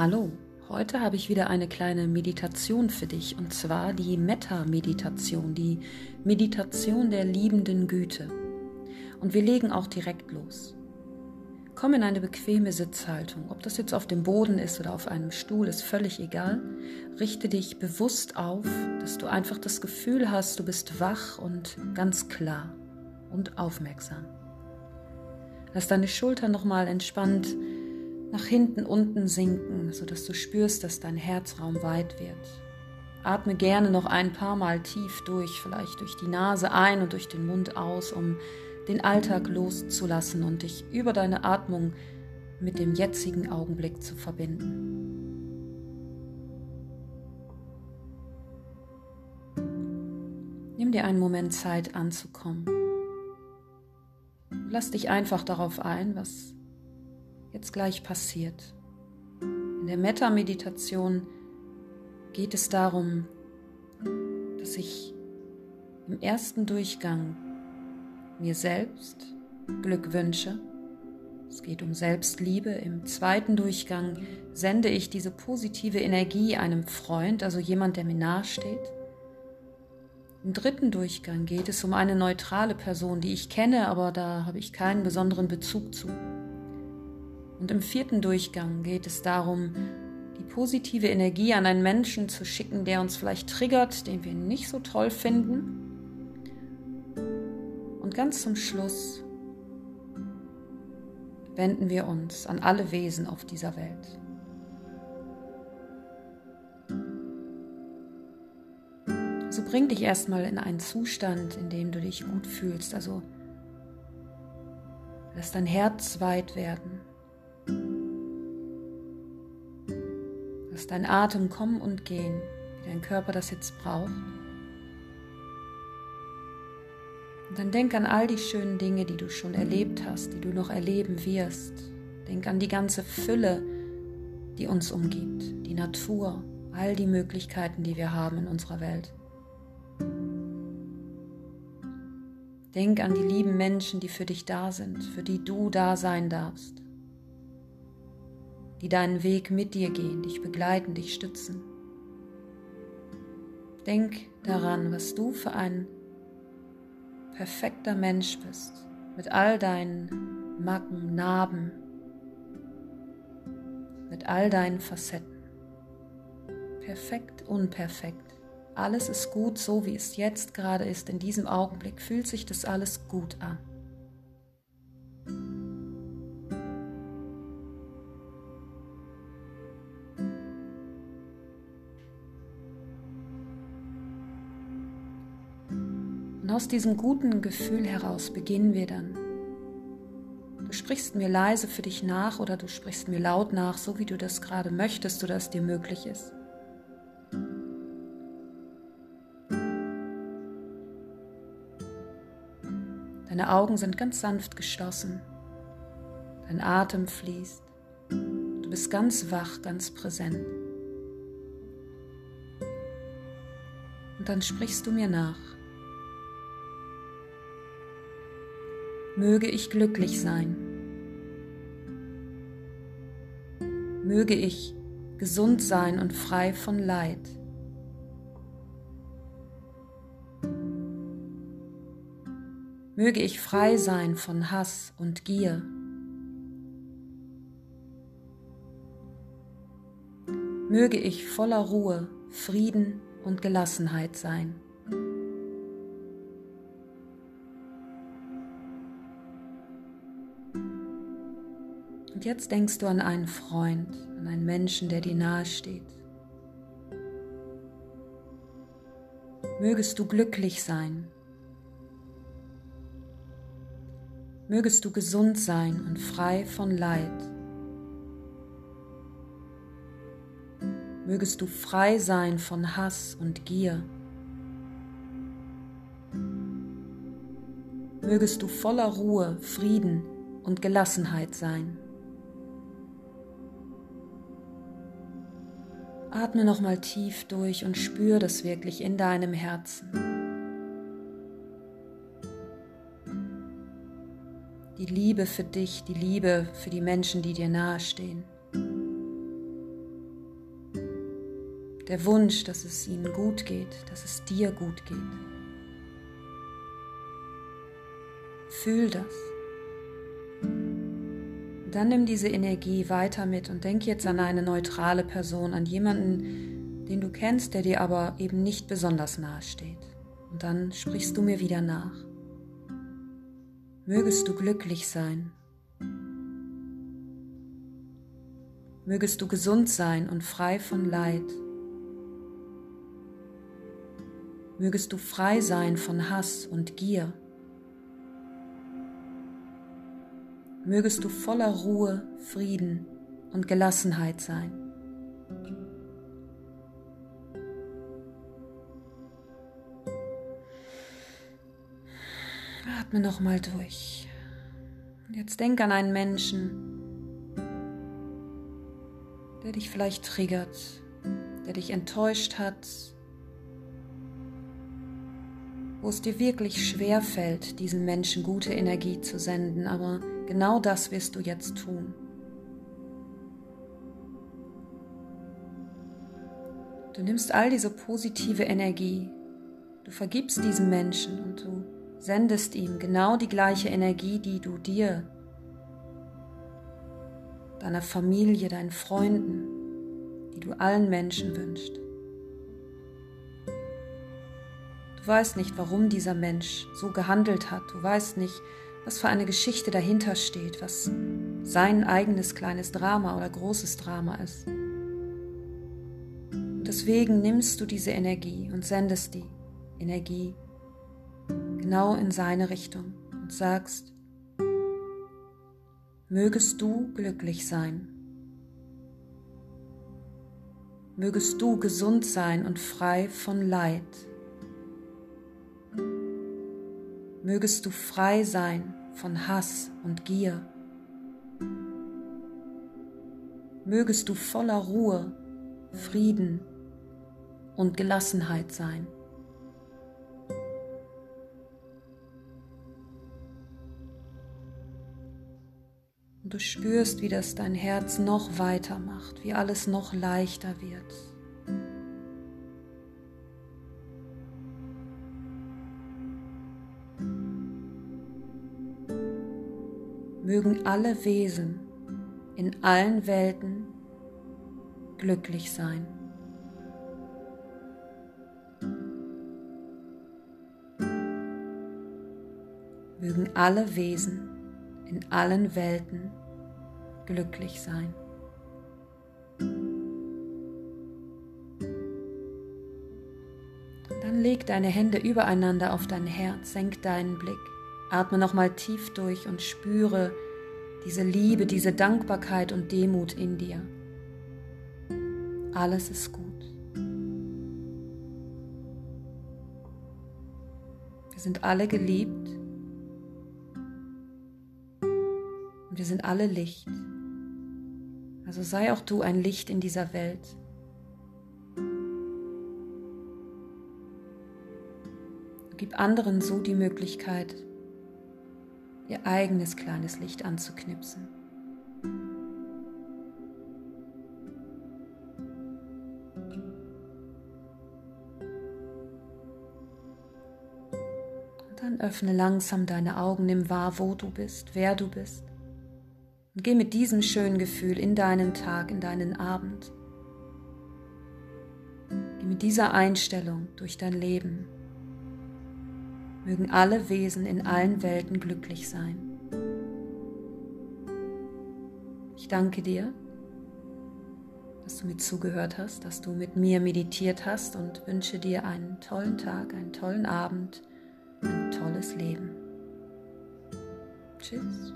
Hallo, heute habe ich wieder eine kleine Meditation für dich und zwar die Metta-Meditation, die Meditation der liebenden Güte. Und wir legen auch direkt los. Komm in eine bequeme Sitzhaltung, ob das jetzt auf dem Boden ist oder auf einem Stuhl, ist völlig egal. Richte dich bewusst auf, dass du einfach das Gefühl hast, du bist wach und ganz klar und aufmerksam. Lass deine Schultern nochmal entspannt nach hinten unten sinken, sodass du spürst, dass dein Herzraum weit wird. Atme gerne noch ein paar Mal tief durch, vielleicht durch die Nase ein und durch den Mund aus, um den Alltag loszulassen und dich über deine Atmung mit dem jetzigen Augenblick zu verbinden. Nimm dir einen Moment Zeit anzukommen. Lass dich einfach darauf ein, was jetzt gleich passiert. In der Metta-Meditation geht es darum, dass ich im ersten Durchgang mir selbst Glück wünsche. Es geht um Selbstliebe. Im zweiten Durchgang sende ich diese positive Energie einem Freund, also jemand, der mir nahesteht. Im dritten Durchgang geht es um eine neutrale Person, die ich kenne, aber da habe ich keinen besonderen Bezug zu. Und im vierten Durchgang geht es darum, die positive Energie an einen Menschen zu schicken, der uns vielleicht triggert, den wir nicht so toll finden. Und ganz zum Schluss wenden wir uns an alle Wesen auf dieser Welt. Also bring dich erstmal in einen Zustand, in dem du dich gut fühlst. Also lass dein Herz weit werden. Lass dein Atem kommen und gehen, wie dein Körper das jetzt braucht. Und dann denk an all die schönen Dinge, die du schon erlebt hast, die du noch erleben wirst. Denk an die ganze Fülle, die uns umgibt, die Natur, all die Möglichkeiten, die wir haben in unserer Welt. Denk an die lieben Menschen, die für dich da sind, für die du da sein darfst die deinen Weg mit dir gehen, dich begleiten, dich stützen. Denk daran, was du für ein perfekter Mensch bist, mit all deinen Macken, Narben, mit all deinen Facetten. Perfekt, unperfekt. Alles ist gut, so wie es jetzt gerade ist. In diesem Augenblick fühlt sich das alles gut an. Und aus diesem guten Gefühl heraus beginnen wir dann. Du sprichst mir leise für dich nach oder du sprichst mir laut nach, so wie du das gerade möchtest oder es dir möglich ist. Deine Augen sind ganz sanft geschlossen. Dein Atem fließt. Du bist ganz wach, ganz präsent. Und dann sprichst du mir nach. Möge ich glücklich sein. Möge ich gesund sein und frei von Leid. Möge ich frei sein von Hass und Gier. Möge ich voller Ruhe, Frieden und Gelassenheit sein. Und jetzt denkst du an einen Freund, an einen Menschen, der dir nahe steht. Mögest du glücklich sein. Mögest du gesund sein und frei von Leid. Mögest du frei sein von Hass und Gier. Mögest du voller Ruhe, Frieden und Gelassenheit sein. Atme nochmal tief durch und spür das wirklich in deinem Herzen. Die Liebe für dich, die Liebe für die Menschen, die dir nahestehen. der Wunsch, dass es ihnen gut geht, dass es dir gut geht. Fühl das. Dann nimm diese Energie weiter mit und denk jetzt an eine neutrale Person, an jemanden, den du kennst, der dir aber eben nicht besonders nahe steht. Und dann sprichst du mir wieder nach. Mögest du glücklich sein. Mögest du gesund sein und frei von Leid. Mögest du frei sein von Hass und Gier. Mögest du voller Ruhe, Frieden und Gelassenheit sein. Atme nochmal durch. Und jetzt denk an einen Menschen, der dich vielleicht triggert, der dich enttäuscht hat, wo es dir wirklich schwer fällt, diesen Menschen gute Energie zu senden, aber genau das wirst du jetzt tun. Du nimmst all diese positive Energie, du vergibst diesem Menschen und du sendest ihm genau die gleiche Energie, die du dir, deiner Familie, deinen Freunden, die du allen Menschen wünschst. Du weißt nicht, warum dieser Mensch so gehandelt hat. Du weißt nicht, was für eine Geschichte dahinter steht, was sein eigenes kleines Drama oder großes Drama ist. Deswegen nimmst du diese Energie und sendest die Energie genau in seine Richtung und sagst, mögest du glücklich sein. Mögest du gesund sein und frei von Leid. Mögest du frei sein von Hass und Gier. Mögest du voller Ruhe, Frieden und Gelassenheit sein. Und du spürst, wie das dein Herz noch weiter macht, wie alles noch leichter wird. Mögen alle Wesen in allen Welten glücklich sein. Mögen alle Wesen in allen Welten glücklich sein. Dann leg deine Hände übereinander auf dein Herz, senk deinen Blick. Atme nochmal tief durch und spüre diese Liebe, diese Dankbarkeit und Demut in dir. Alles ist gut. Wir sind alle geliebt und wir sind alle Licht. Also sei auch du ein Licht in dieser Welt. Gib anderen so die Möglichkeit, ihr eigenes kleines Licht anzuknipsen. Und dann öffne langsam deine Augen, nimm wahr, wo du bist, wer du bist. Und geh mit diesem schönen Gefühl in deinen Tag, in deinen Abend. Geh mit dieser Einstellung durch dein Leben mögen alle Wesen in allen Welten glücklich sein. Ich danke dir, dass du mir zugehört hast, dass du mit mir meditiert hast und wünsche dir einen tollen Tag, einen tollen Abend, ein tolles Leben. Tschüss.